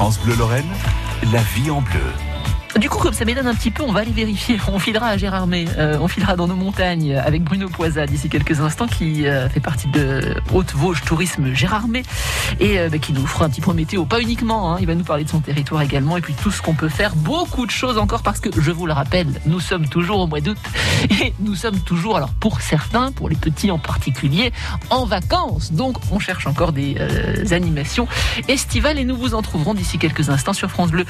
France Bleu Lorraine, la vie en bleu. Du coup, comme ça m'étonne un petit peu, on va aller vérifier. On filera à Gérardmer, euh, on filera dans nos montagnes avec Bruno Poisa d'ici quelques instants, qui euh, fait partie de Haute-Vosges Tourisme Gérardmer et euh, bah, qui nous fera un petit point météo. Pas uniquement, hein, il va nous parler de son territoire également et puis tout ce qu'on peut faire. Beaucoup de choses encore parce que, je vous le rappelle, nous sommes toujours au mois d'août et nous sommes toujours, alors pour certains, pour les petits en particulier, en vacances. Donc, on cherche encore des animations estivales et nous vous en trouverons d'ici quelques instants sur France Bleu.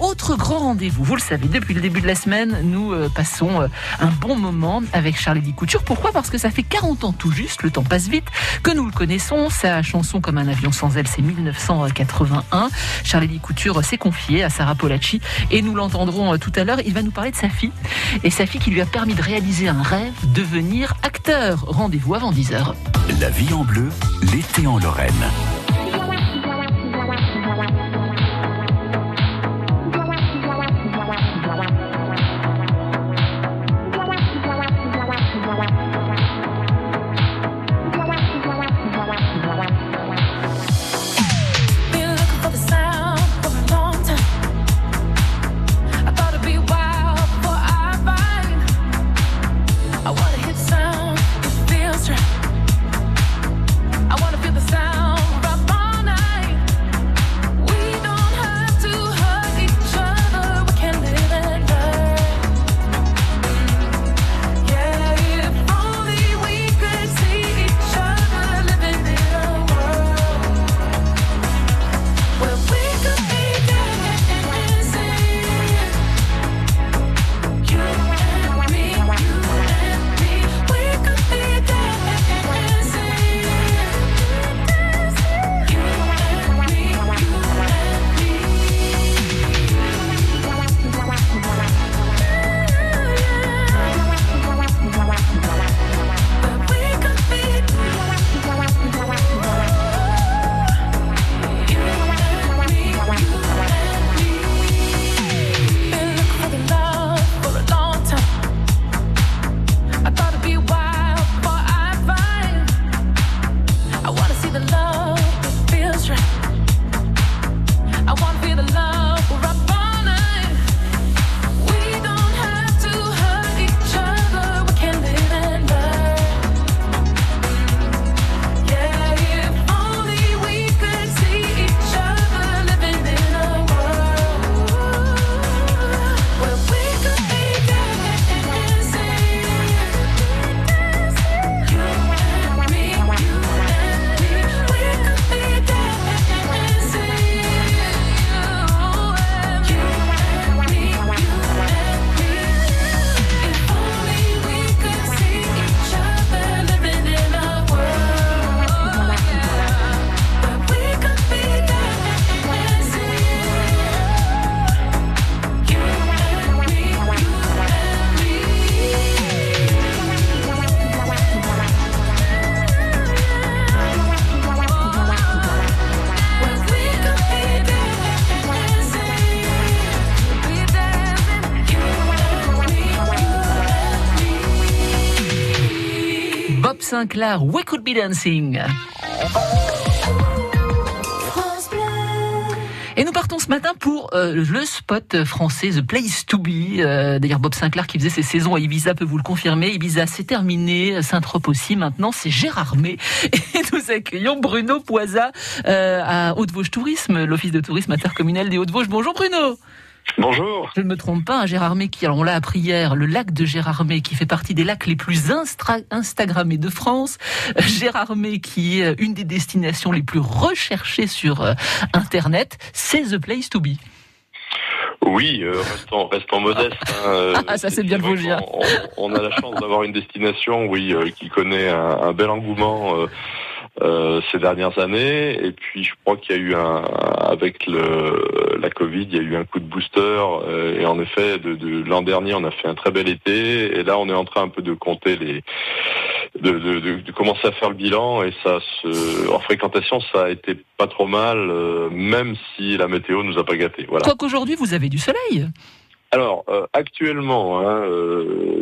autre grand rendez-vous vous le savez, depuis le début de la semaine, nous euh, passons euh, un bon moment avec Charlie Couture. Pourquoi? Parce que ça fait 40 ans tout juste, le temps passe vite, que nous le connaissons. Sa chanson Comme un avion sans elle, c'est 1981. Charlie Couture s'est confié à Sarah Polacci et nous l'entendrons euh, tout à l'heure. Il va nous parler de sa fille et sa fille qui lui a permis de réaliser un rêve, devenir acteur. Rendez-vous avant 10h. La vie en bleu, l'été en Lorraine. Sinclair, We Could Be Dancing. Et nous partons ce matin pour euh, le spot français The Place to Be. Euh, d'ailleurs, Bob Sinclair qui faisait ses saisons à Ibiza peut vous le confirmer. Ibiza c'est terminé, Saint-Trope aussi. Maintenant, c'est Gérard May. Et nous accueillons Bruno Poisa euh, à Haute-Vosges Tourisme, l'office de tourisme intercommunal des Hautes-Vosges. Bonjour Bruno. Bonjour. Je ne me trompe pas, Gérardmer, qui, alors on l'a appris hier, le lac de Gérardmer, qui fait partie des lacs les plus instagrammés de France. Gérardmer, qui est une des destinations les plus recherchées sur euh, Internet, c'est the place to be. Oui, euh, restons, restons modestes. Hein, euh, ah, ça c'est bien le dire. On, on, a la chance d'avoir une destination, oui, qui connaît un, bel engouement euh, ces dernières années. Et puis je crois qu'il y a eu un avec le, la Covid, il y a eu un coup de booster. Euh, et en effet, de, de l'an dernier, on a fait un très bel été. Et là, on est en train un peu de compter les de, de, de, commencer à faire le bilan et ça se en fréquentation ça a été pas trop mal euh, même si la météo nous a pas gâté voilà quoi qu'aujourd'hui vous avez du soleil alors actuellement, hein,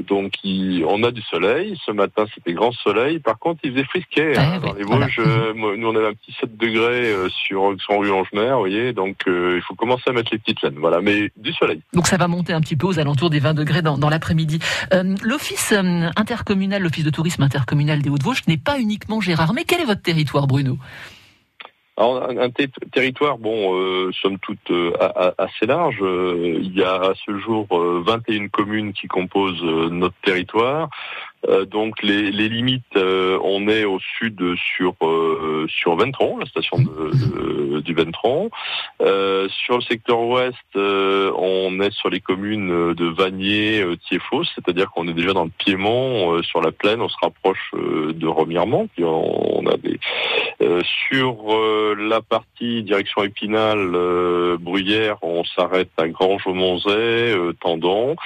donc on a du soleil. Ce matin c'était grand soleil. Par contre il faisait frisquet hein, dans les Vosges. nous on avait un petit 7 degrés sur son rue Longemer, vous voyez. Donc il faut commencer à mettre les petites laines. Voilà, mais du soleil. Donc ça va monter un petit peu aux alentours des 20 degrés dans, l'après-midi. L'office intercommunal, l'office de tourisme intercommunal des Hauts-de-Vosges n'est pas uniquement Gérard. Mais quel est votre territoire, Bruno? Alors, un, territoire, bon, euh, somme toute euh, assez large. Euh, il y a à ce jour 21 communes qui composent notre territoire. Euh, donc les, les limites, euh, on est au sud sur euh, sur Ventron, la station de, du Ventron. sur le secteur ouest, on est sur les communes de Vanier, Thiéfos, c'est-à-dire qu'on est déjà dans le Piémont, sur la plaine, on se rapproche de Remiremont. Puis on, a des sur la partie direction Épinal, Bruyère, on s'arrête à Grange-au-Monzet, Tendon.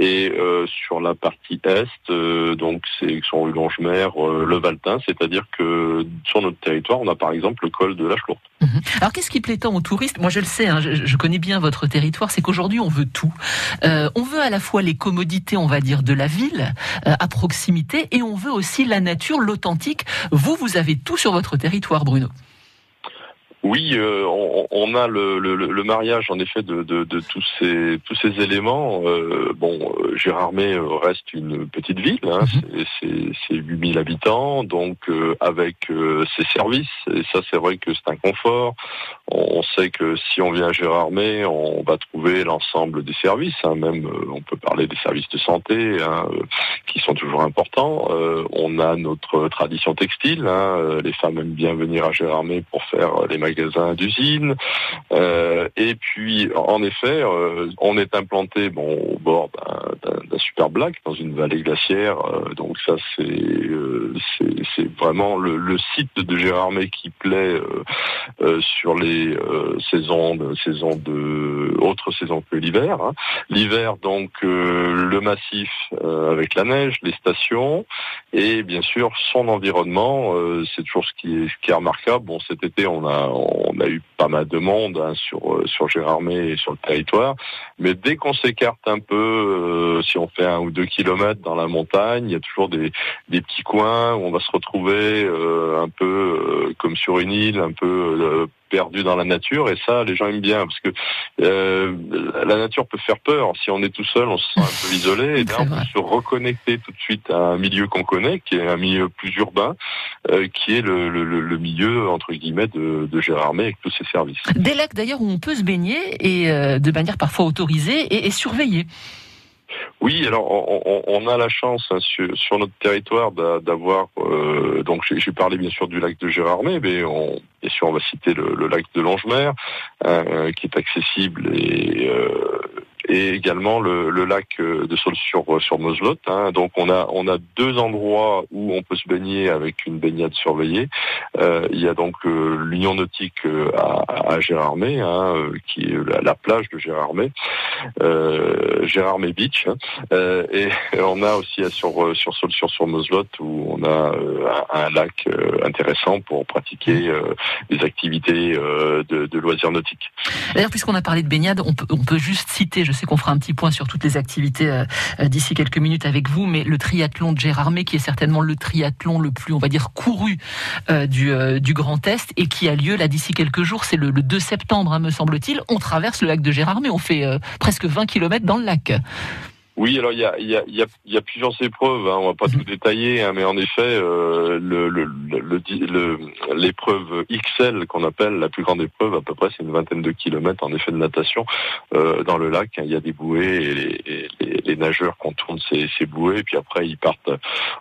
Et euh, sur la partie est, euh, donc c'est son rue Longemer, euh, le Valtin, c'est-à-dire que sur notre territoire, on a par exemple le col de la Chlourde. Mhm. Alors qu'est-ce qui plaît tant aux touristes? Moi je le sais, hein, je, connais bien votre territoire, c'est qu'aujourd'hui on veut tout. on veut à la fois les commodités, on va dire, de la ville, à proximité, et on veut aussi la nature, l'authentique. Vous, vous avez tout sur votre territoire, Bruno. Oui, euh, on, a le, mariage en effet de, tous ces tous ces éléments. Euh, bon, euh, Gérardmer reste une petite ville, hein, mhm. c'est 8000 habitants, donc avec ses services, et ça c'est vrai que c'est un confort. On, sait que si on vient à Gérardmer, on va trouver l'ensemble des services, hein, même on peut parler des services de santé hein, qui sont toujours importants. on a notre tradition textile, les femmes aiment bien venir à Gérardmer pour faire les magasins d'usine. Euh, et puis, en effet, euh, on est implanté bon, au bord d'un super lac dans une vallée glaciaire. Euh, donc ça, c'est c'est vraiment le, site de Gérardmer qui plaît sur les saisons de saisons de autres saisons que l'hiver. Hein. L'hiver, donc le massif avec la neige, les stations et bien sûr son environnement. c'est toujours ce qui est ce qui est remarquable. Bon, cet été, on a on a eu pas mal de monde hein, sur euh, sur Gérardmer et sur le territoire, mais dès qu'on s'écarte un peu, euh, si on fait un ou deux kilomètres dans la montagne, il y a toujours des, petits coins où on va se retrouver euh, sur une île, un peu perdu dans la nature et ça les gens aiment bien parce que euh, la nature peut faire peur. Si on est tout seul on se sent un peu isolé et là on peut se reconnecter tout de suite à un milieu qu'on connaît qui est un milieu plus urbain euh, qui est le, le, milieu entre guillemets de, de Gérardmer avec tous ses services. Des lacs d'ailleurs où on peut se baigner et euh, de manière parfois autorisée et, et surveillée oui, alors on, a la chance sur, notre territoire d'avoir euh, donc j'ai parlé bien sûr du lac de Gérardmer, mais on, bien sûr on va citer le, lac de Longemer euh, qui est accessible et euh, et également le, lac euh, de Sol sur sur Moselot. Hein. Donc on a on a deux endroits où on peut se baigner avec une baignade surveillée. Euh, il y a donc euh, l'Union nautique à, à Gérardmer, hein, qui est la, plage de Gérardmer, euh, Gérardmer Beach. Hein. et on a aussi sur sur Sol sur sur Moselot où on a un, lac intéressant pour pratiquer des activités de, de loisirs nautiques. D'ailleurs, puisqu'on a parlé de baignade, on peut, on peut juste citer, je sais qu'on fera un petit point sur toutes les activités euh, euh, d'ici quelques minutes avec vous, mais le triathlon de Gérardmer, qui est certainement le triathlon le plus, on va dire, couru euh, du, du Grand Est et qui a lieu là d'ici quelques jours, c'est le, 2 septembre, hein, me semble-t-il. On traverse le lac de Gérardmer, on fait presque 20 km dans le lac. Oui, alors il y a, y, a, y, a, y a, plusieurs épreuves, hein, on va pas tout détailler, hein, mais en effet, euh, le, le, l'épreuve XL qu'on appelle la plus grande épreuve, à peu près, c'est une vingtaine de kilomètres en effet de natation euh, dans le lac. Hein. Il y a des bouées et les, les, les nageurs contournent ces, ces bouées, puis après ils partent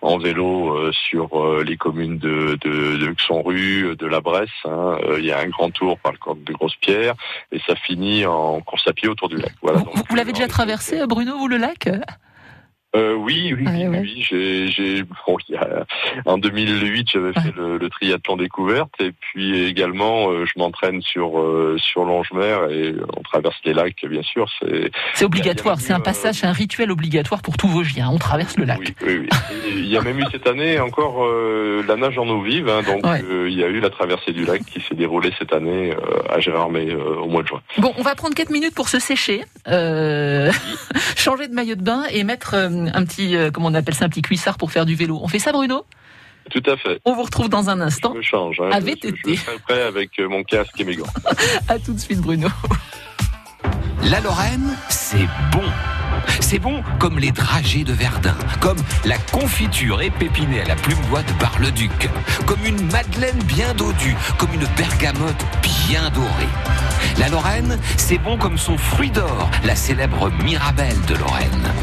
en vélo euh, sur euh, les communes de, de, de Luxembourg, de la Bresse. Hein. Euh, il y a un grand tour par le corps de Grosses-Pierres et ça finit en course à pied autour du lac. Voilà, vous, vous l'avez déjà traversé, Bruno, vous le lac? que Euh, oui, oui, Ah, oui, oui, j'ai, j'ai, bon, il y a- en 2008, j'avais fait le, le triathlon découverte, et puis également, euh, je m'entraîne sur euh, sur Longemer et on traverse les lacs, bien sûr. C'est C'est obligatoire, c'est un passage, c'est un rituel obligatoire pour tous vos giens. On traverse le lac. oui, oui, oui. Il y a même eu cette année encore la nage en eau vive, hein, donc Ouais. il y a eu la traversée du lac qui s'est déroulée cette année à Gérardmer au mois de juin. Bon, on va prendre 4 minutes pour se sécher, changer de maillot de bain et mettre un petit, euh, comment on appelle ça, un petit cuissard pour faire du vélo. On fait ça, Bruno? Tout à fait. On vous retrouve dans un Je instant. me change. Hein, À je, VTT. je serai prêt avec euh, mon casque et mes gants. À tout de suite, Bruno. La Lorraine, c'est bon. C'est bon comme les dragées de Verdun, comme la confiture épépinée à la plume bois de Bar-le-Duc, comme une madeleine bien dodue, comme une bergamote bien dorée. La Lorraine, c'est bon comme son fruit d'or, la célèbre Mirabelle de Lorraine.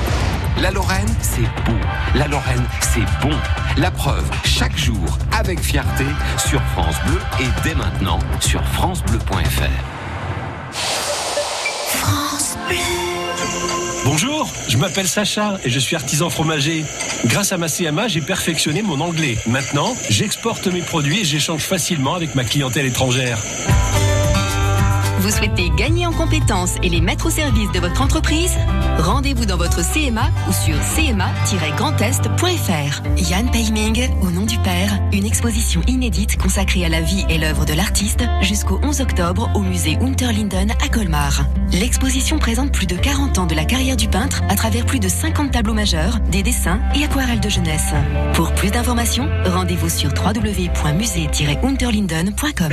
La Lorraine, c'est beau. La Lorraine, c'est bon. La preuve, chaque jour, avec fierté, sur France Bleu et dès maintenant sur francebleu.fr. Bonjour, je m'appelle Sacha et je suis artisan fromager. Grâce à ma CMA, j'ai perfectionné mon anglais. Maintenant, j'exporte mes produits et j'échange facilement avec ma clientèle étrangère. Vous souhaitez gagner en compétences et les mettre au service de votre entreprise Rendez-vous dans votre CMA ou sur cma-grandest.fr. Yann Peiming, au nom du Père, une exposition inédite consacrée à la vie et l'œuvre de l'artiste jusqu'au 11 octobre au musée Unterlinden à Colmar. L'exposition présente plus de 40 ans de la carrière du peintre à travers plus de 50 tableaux majeurs, des dessins et aquarelles de jeunesse. Pour plus d'informations, rendez-vous sur www.musée-unterlinden.com.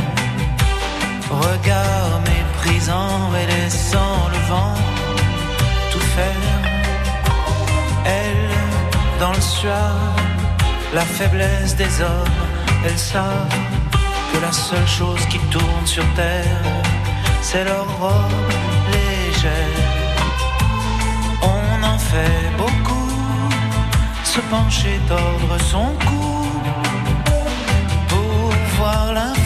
Regard méprisant et laissant le vent tout faire. Elles, dans le soir, la faiblesse des hommes, elles savent que la seule chose qui tourne sur terre, c'est leur robe légère. On en fait beaucoup, se pencher, tordre son cou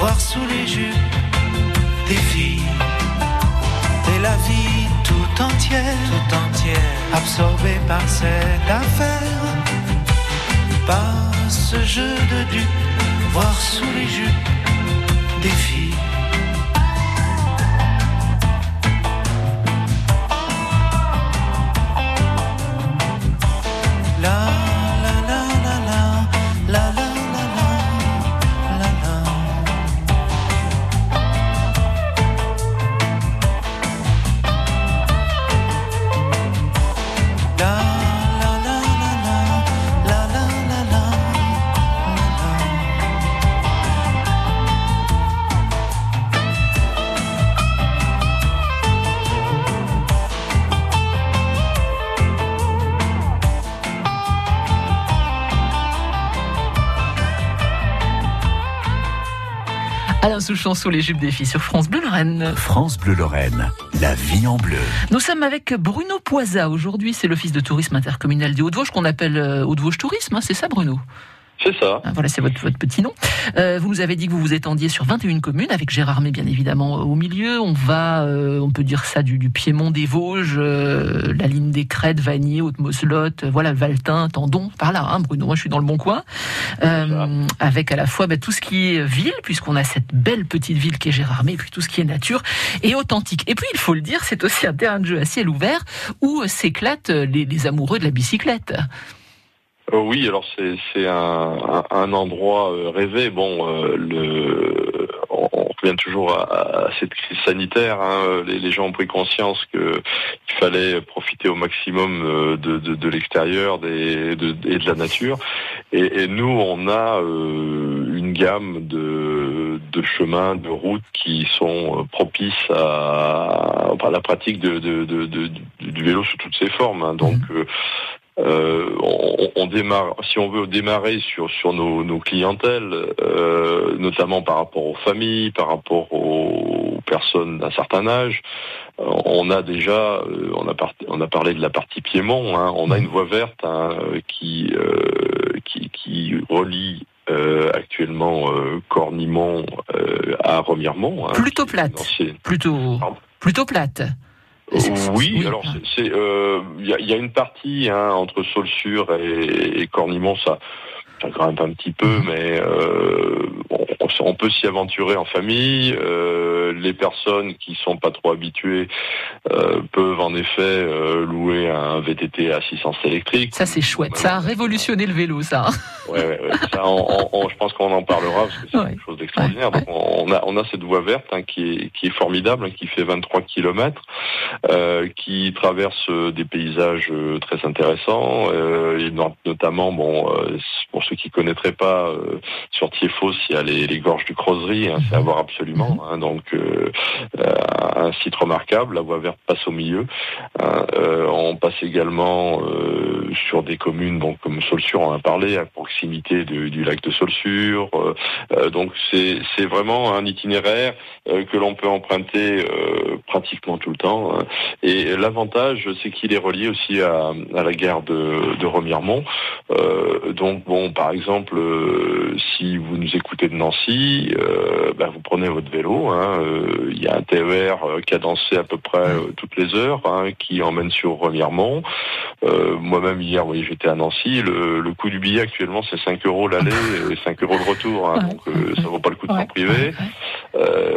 voir sous les jupes des filles. Et la vie tout entière, tout entière, absorbée par cette affaire, par ce jeu de dupes, voir sous les jupes des filles. Souchon sous les jupes des filles sur France Bleu Lorraine. France Bleu Lorraine, la vie en bleu. Nous sommes avec Bruno Poisa. Aujourd'hui, c'est l'Office de tourisme intercommunal des Hauts-de-Vosges qu'on appelle euh, Hauts-de-Vosges Tourisme. hein, c'est ça, Bruno? C'est ça. Ah, Voilà, c'est votre, votre petit nom. Euh, vous nous avez dit que vous vous étendiez sur 21 communes, avec Gérard May, bien évidemment, euh, au milieu. On va, euh, on peut dire ça, du, du Piémont des Vosges, euh, la ligne des Crêtes, Vanier, Haute-Moslotte, euh, voilà, Valtin, Tendon, par là, hein, Bruno. Moi, je suis dans le bon coin. Euh, avec à la fois bah, tout ce qui est ville, puisqu'on a cette belle petite ville qui est Gérard May, et puis tout ce qui est nature et authentique. Et puis, il faut le dire, c'est aussi un terrain de jeu à ciel ouvert où s'éclatent les, les amoureux de la bicyclette. Euh, oui, alors c'est c'est un, un, endroit euh, rêvé. Bon, euh, le, on, on revient toujours à, à cette crise sanitaire. hein. Les, les gens ont pris conscience que il fallait profiter au maximum de, de, de l'extérieur des, de, et de la nature. Et, et nous, on a euh, une gamme de, de chemins, de routes qui sont propices à, à la pratique de, de, de, de- du vélo sous toutes ses formes. hein. Donc euh, euh, on, on démarre, si on veut démarrer sur sur nos, nos clientèles, euh, notamment par rapport aux familles, par rapport aux personnes d'un certain âge, euh, on a déjà, on a par- on a parlé de la partie Piémont, hein, on a une voie verte hein, qui, euh, qui qui relie euh, actuellement euh, Cornimont euh, à Remiremont. hein, Plutôt plate. Plutôt, plutôt plate. C'est- oui, oui, alors c'est- c'est euh, il y, a, il y a une partie hein, entre Saulsure et, et Cornimont, ça, ça grimpe un petit peu, Mhm. mais euh, on, on peut s'y aventurer en famille. Euh, les personnes qui sont pas trop habituées euh, peuvent en effet euh, louer un VTT à assistance électrique. Ça, c'est chouette. Ça a révolutionné le vélo, ça. Ouais, ouais, ouais. Ça, on- on- on- je pense qu'on en parlera parce que c'est quelque chose d'extraordinaire. Donc, on a, on a cette voie verte hein, qui, est, qui est formidable, hein, qui fait 23 kilomètres, euh, qui traverse des paysages très intéressants, euh, et notamment, bon, pour ceux qui connaîtraient pas, sur Thiéfos, il y a les, les du Crozry, hein, c'est à voir absolument. hein. donc, euh, euh, un site remarquable. La voie verte passe au milieu. hein. Euh, on passe également euh, sur des communes, donc comme Saulsure, on en a parlé, à proximité du lac de Saulsure. Euh, donc c'est vraiment un itinéraire que l'on peut emprunter pratiquement tout le temps. Et l'avantage, c'est qu'il est relié aussi à, à la gare de, de Remiremont. Donc bon, par exemple, si vous nous écoutez de Nancy, euh, bah, vous prenez votre vélo. hein, euh, Il y a un TER euh, cadencé à peu près toutes les heures hein, qui emmène sur Remiremont. Moi-même hier, oui, j'étais à Nancy. Le, le coût du billet actuellement, c'est 5 euros l'aller et 5 euros le retour. hein, donc ça vaut pas le coup de s'en priver.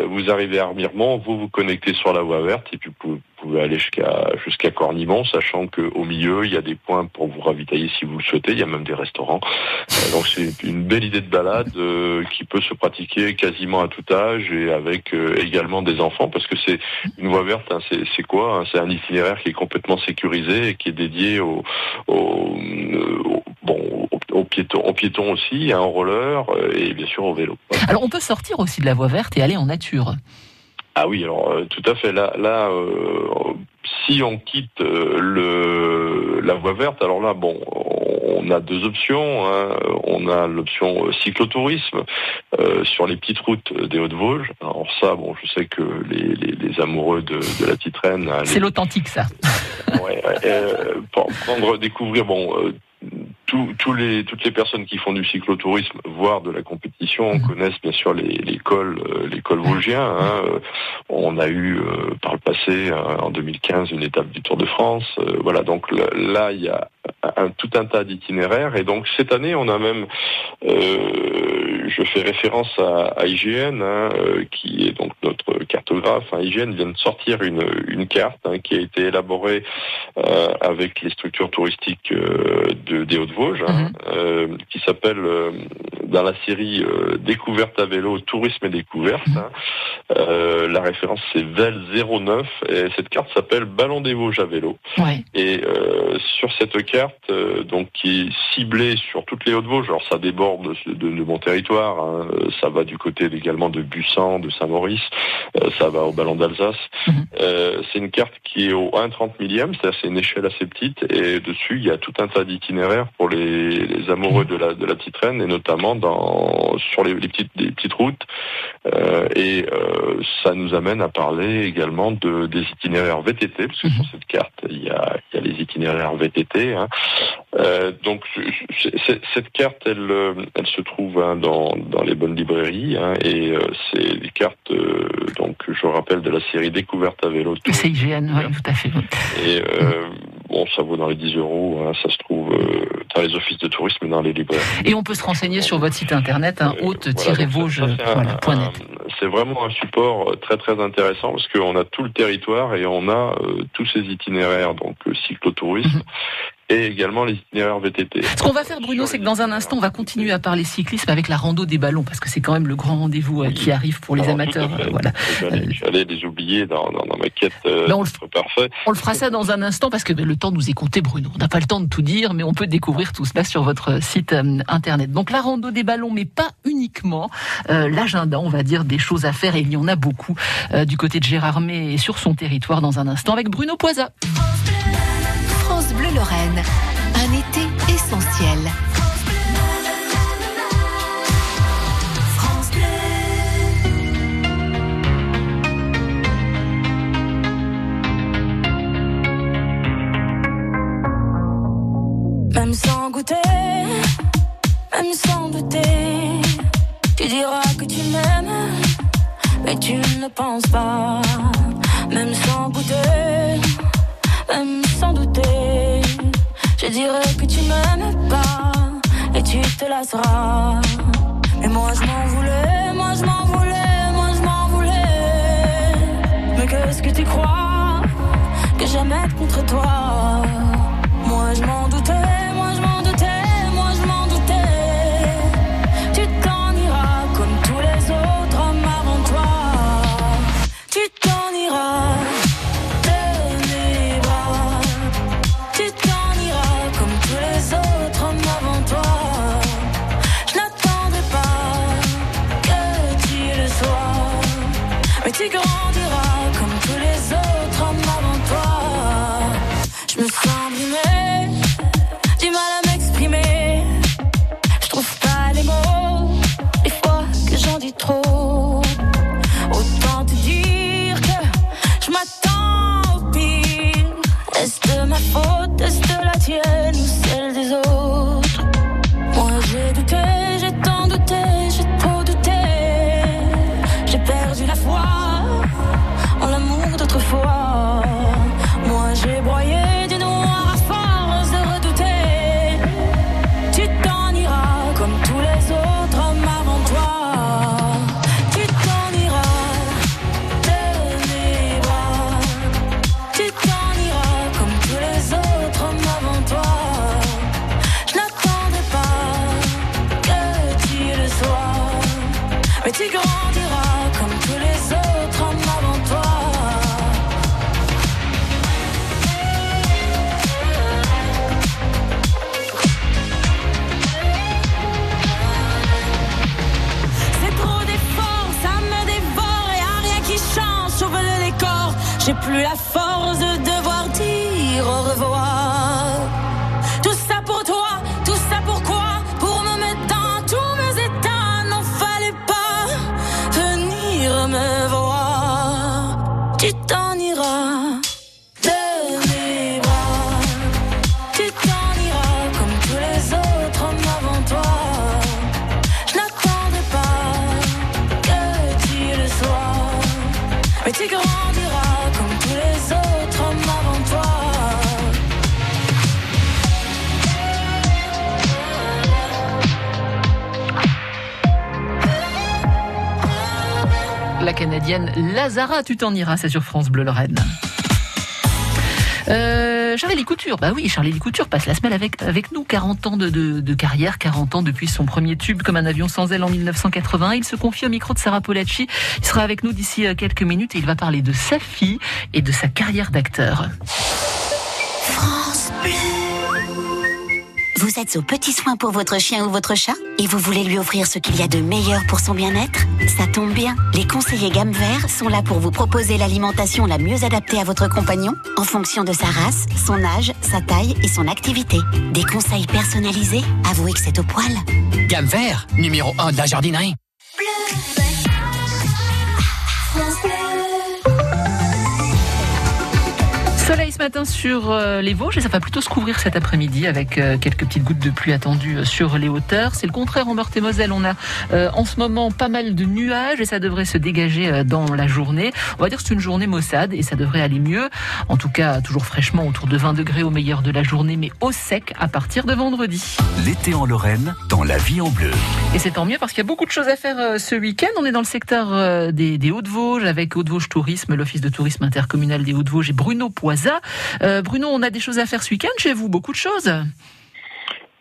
Vous arrivez à Remiremont, vous vous connectez sur la voie verte et puis vous pouvez, aller jusqu'à jusqu'à Cornimont, sachant qu'au milieu il y a des points pour vous ravitailler si vous le souhaitez. Il y a même des restaurants. Euh, donc c'est une belle idée de balade euh, qui peut se pratiquer quasiment à tout âge et avec euh, également des enfants parce que c'est une voie verte. hein, c'est quoi hein, C'est un itinéraire qui est complètement sécurisé et qui est dédié aux au, au- bon aux, piétons, aux piétons aussi, hein, aux rollers euh, et bien sûr au vélo. Voilà. Alors, on peut sortir aussi de la voie verte et aller en nature. Ah oui, alors euh, tout à fait. Là, là, euh, si on quitte euh, le la voie verte, alors là, bon, on a deux options. Hein. On a l'option cyclotourisme sur les petites routes des Hauts-de-Vosges. Alors ça, bon, je sais que les, les, amoureux de, de, la petite reine... Hein, C'est l'authentique, ça. ouais, prendre, découvrir, bon tous les, toutes les personnes qui font du cyclotourisme, voire de la compétition, mmh. connaissent bien sûr les, les cols, euh, les cols vosgiens. Hein. Euh, on a eu euh, par le passé, en 2015, une étape du Tour de France. voilà, donc là, il y a un, tout un tas d'itinéraires. Et donc cette année, on a même, je fais référence à, IGN, hein, qui est donc notre cartographe. Hein. IGN vient de sortir une, une carte hein, qui a été élaborée avec les structures touristiques de, des Hauts-de-Vosges Hein, mhm. euh, qui s'appelle euh, dans la série euh, Découverte à vélo, tourisme et découverte. La référence c'est VEL 09 et cette carte s'appelle Ballon des Vosges à vélo. Et sur cette carte, donc qui est ciblée sur toutes les Hauts-de-Vosges, alors ça déborde de, mon territoire, hein. ça va du côté également de Bussan, de Saint-Maurice, ça va au Ballon d'Alsace. Mhm. c'est une carte qui est au 1,30 millième, c'est-à-dire c'est une échelle assez petite et dessus il y a tout un tas d'itinéraires pour les, amoureux de la, de la petite reine et notamment dans, sur les, petites, les petites routes. Euh, et euh, ça nous amène à parler également de, des itinéraires VTT, parce que sur mhm. cette carte, il y a, il y a les itinéraires VTT. Hein. Euh, donc cette carte, elle, elle se trouve hein, dans, dans les bonnes librairies hein, et c'est des cartes, donc je rappelle, de la série Découverte à vélo. C'est IGN, oui, tout à fait. Et bon, ça vaut dans les 10 euros, hein, ça se trouve dans les offices de tourisme et dans les librairies. Et on peut se renseigner sur votre site internet, hein, haute-vosges.net. c'est vraiment un support très très intéressant parce qu'on a tout le territoire et on a euh, tous ces itinéraires, donc cyclotourisme, mhm et également les itinéraires VTT. Ce qu'on va faire, Bruno, c'est que dans un instant, on va continuer à parler cyclisme avec la rando des ballons, parce que c'est quand même le grand rendez-vous euh, qui arrive pour les amateurs. Euh, voilà. J'allais les oublier dans, ma quête euh, on, le, parfait. on le fera ça dans un instant, parce que le temps nous est compté, Bruno. On n'a pas le temps de tout dire, mais on peut découvrir tout cela sur votre site internet. Donc la rando des ballons, mais pas uniquement. L'agenda, on va dire, des choses à faire, et il y en a beaucoup du côté de Gérardmer et sur son territoire dans un instant avec Bruno Lorraine, un été essentiel. Même sans goûter, même sans douter, tu diras que tu m'aimes, mais tu ne penses pas. Même sans goûter même sans douter. Je dirais que tu m'aimes pas et tu te lasseras. Mais moi je m'en voulais, moi je m'en voulais, moi je m'en voulais. Mais qu'est-ce que tu crois que j'aime contre toi? Moi je m'en doutais. Lazara, tu t'en iras, c'est sur France Bleu Lorraine. Euh, Charlie Couture, bah oui, Charlie Couture passe la semaine avec, avec nous. 40 ans de carrière, 40 ans depuis son premier tube comme un avion sans aile en 1980. Il se confie au micro de Sarah Polacci. Il sera avec nous d'ici euh, quelques minutes et il va parler de sa fille et de sa carrière d'acteur. France Bleu. Vous êtes aux petits soins pour votre chien ou votre chat et vous voulez lui offrir ce qu'il y a de meilleur pour son bien-être? Ça tombe bien, les conseillers gamme vert sont là pour vous proposer l'alimentation la mieux adaptée à votre compagnon en fonction de sa race, son âge, sa taille et son activité. Des conseils personnalisés? Avouez que c'est au poil. Gamme vert, numéro 1 de la jardinerie. Soleil ce matin sur euh, les Vosges et ça va plutôt se couvrir cet après-midi avec euh, quelques petites gouttes de pluie attendues euh, sur les hauteurs. C'est le contraire en Meurthe-et-Moselle. On a en ce moment pas mal de nuages et ça devrait se dégager dans la journée. On va dire que c'est une journée maussade et ça devrait aller mieux. En tout cas, toujours fraîchement autour de 20 degrés au meilleur de la journée, mais au sec à partir de vendredi. L'été en Lorraine, dans la vie en bleu. Et c'est tant mieux parce qu'il y a beaucoup de choses à faire ce week-end. On est dans le secteur des, des Hauts-de-Vosges avec Hauts-de-Vosges Tourisme, l'Office de tourisme intercommunal des Hauts-de-Vosges et Bruno Euh, Bruno, on a des choses à faire ce week-end chez vous, beaucoup de choses.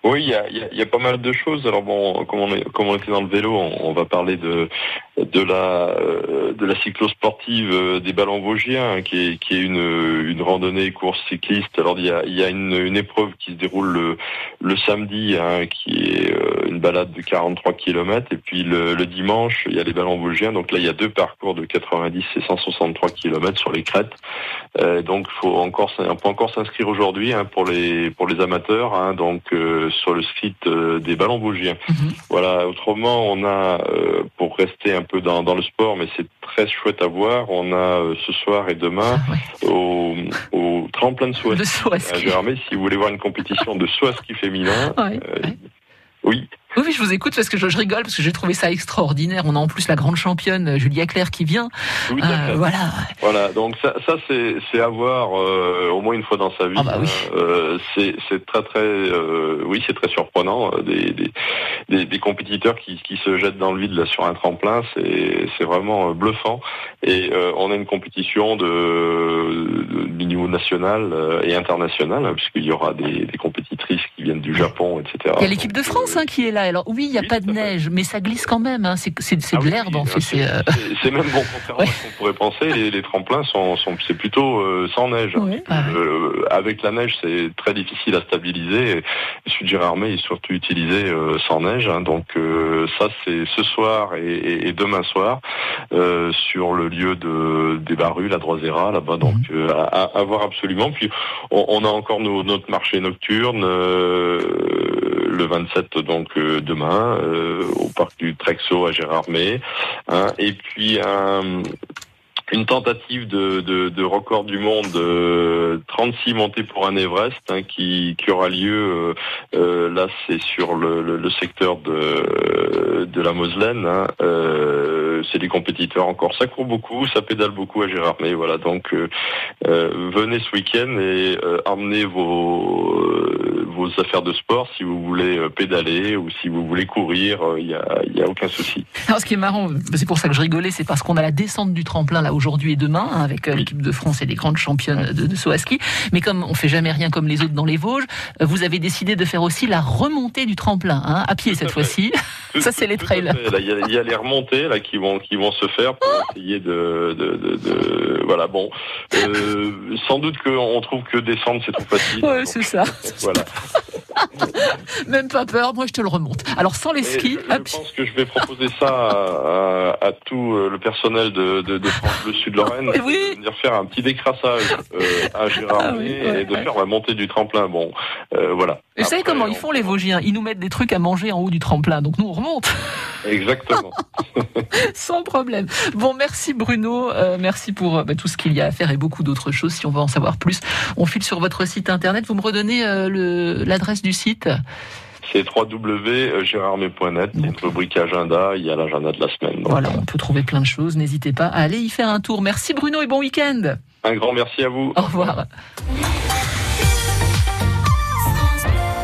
Oui, il y a, pas mal de choses. Alors bon, comme on, était dans le vélo, on, va parler de de la euh, de la cyclosportive euh, des ballons vosgiens, hein, qui est une une randonnée course cycliste. Alors il y a y a une, épreuve qui se déroule le samedi, hein, qui est euh, une balade de 43 km, et puis le, dimanche il y a les ballons vosgiens. Donc là il y a deux parcours de 90 et 163 km sur les crêtes. Donc faut encore on peut encore s'inscrire aujourd'hui hein, pour les pour les amateurs. donc sur le site euh, des ballons vosgiens. Mhm. Voilà. Autrement, on a euh, pour rester un peu dans, dans le sport, mais c'est très chouette à voir. On a euh, ce soir et demain Ah, ouais. au, au tremplin de saut à Le ski saut à à ski. Gérardmer, si vous voulez voir une compétition de saut à ski féminin. Ouais, ouais. Oui, Oui, oui, je vous écoute parce que je, je rigole parce que j'ai trouvé ça extraordinaire. On a en plus la grande championne euh, Julia Claire qui vient. Euh, voilà. Voilà, donc ça, ça c'est, c'est à voir euh, au moins une fois dans sa vie. Ah bah oui. Euh, c'est, très très, oui, c'est très surprenant. Des, des, des, des compétiteurs qui, qui se jettent dans le vide là sur un tremplin, c'est, vraiment bluffant. Et on a une compétition de, du niveau national et international, hein, puisqu'il y aura des, compétitrices qui viennent du Japon, etc. Il y a l'équipe de France hein, qui est là. Alors oui, il n'y a oui, pas de fait. neige, mais ça glisse quand même. hein. C'est c'est- c'est Ah de oui, l'herbe oui, en fait. c'est- C'est euh, c'est- même bon, contrairement à ce qu'on pourrait penser, les, les tremplins sont, sont c'est plutôt euh, sans neige. Ouais. Ah. Euh, avec la neige, c'est très difficile à stabiliser. Sud Gérardmer est surtout utilisé euh, sans neige. hein. donc ça, c'est ce soir et, et- et demain soir sur le lieu de des Barrues, la Droisera, là-bas. Donc euh, à, à- à voir absolument. Puis on, on a encore nos- notre marché nocturne. Euh, le 27 donc euh, demain euh, au parc du Trexo à Gérardmer hein. et puis un une tentative de, record du monde, euh, 36 montées pour un Everest, hein, qui, aura lieu, euh, euh, là c'est sur le, secteur de, la Moselaine. Hein, euh, c'est des compétiteurs encore. Ça court beaucoup, ça pédale beaucoup à Gérardmer. Voilà, donc euh, euh, venez ce week-end et euh, emmenez vos, euh, vos affaires de sport si vous voulez euh, pédaler ou si vous voulez courir. Il n'y a, y a aucun souci. Alors, ce qui est marrant, c'est pour ça que je rigolais, c'est parce qu'on a la descente du tremplin là aujourd'hui et demain hein, avec euh, Oui. l'équipe de France et les grandes championnes de, de saut à ski. Mais comme on fait jamais rien comme les autres dans les Vosges, euh, vous avez décidé de faire aussi la remontée du tremplin hein, à pied Tout cette fois-ci. Ça, c'est les trails. Il y, a- il y a les remontées là qui vont qui vont se faire pour essayer de, de, de, de- voilà bon euh, sans doute qu'on trouve que descendre c'est trop facile. Ouais, c'est ça. Voilà. Même pas peur, moi je te le remonte. Alors sans les skis, je, je pense que je vais proposer ça à, à- à tout euh, le personnel de, de, de France Bleu Sud Lorraine Oui, de venir faire un petit décrassage euh, à Gérardmer Ah oui, ouais, et de ouais. faire la montée du tremplin. Bon, euh, voilà. Et vous savez comment ils on- font les Vosgiens? Ils nous mettent des trucs à manger en haut du tremplin, donc nous on remonte Exactement. sans problème. Bon, merci Bruno, euh, merci pour bah, tout ce qu'il y a à faire et beaucoup d'autres choses. Si on veut en savoir plus, on file sur votre site internet. Vous me redonnez le- l'adresse du site C'est www.gérardmer.net. Il y a une rubrique agenda. Il y a l'agenda de la semaine. Voilà, on peut trouver plein de choses. N'hésitez pas à aller y faire un tour. Merci Bruno et bon week-end. Un grand merci à vous. Au revoir.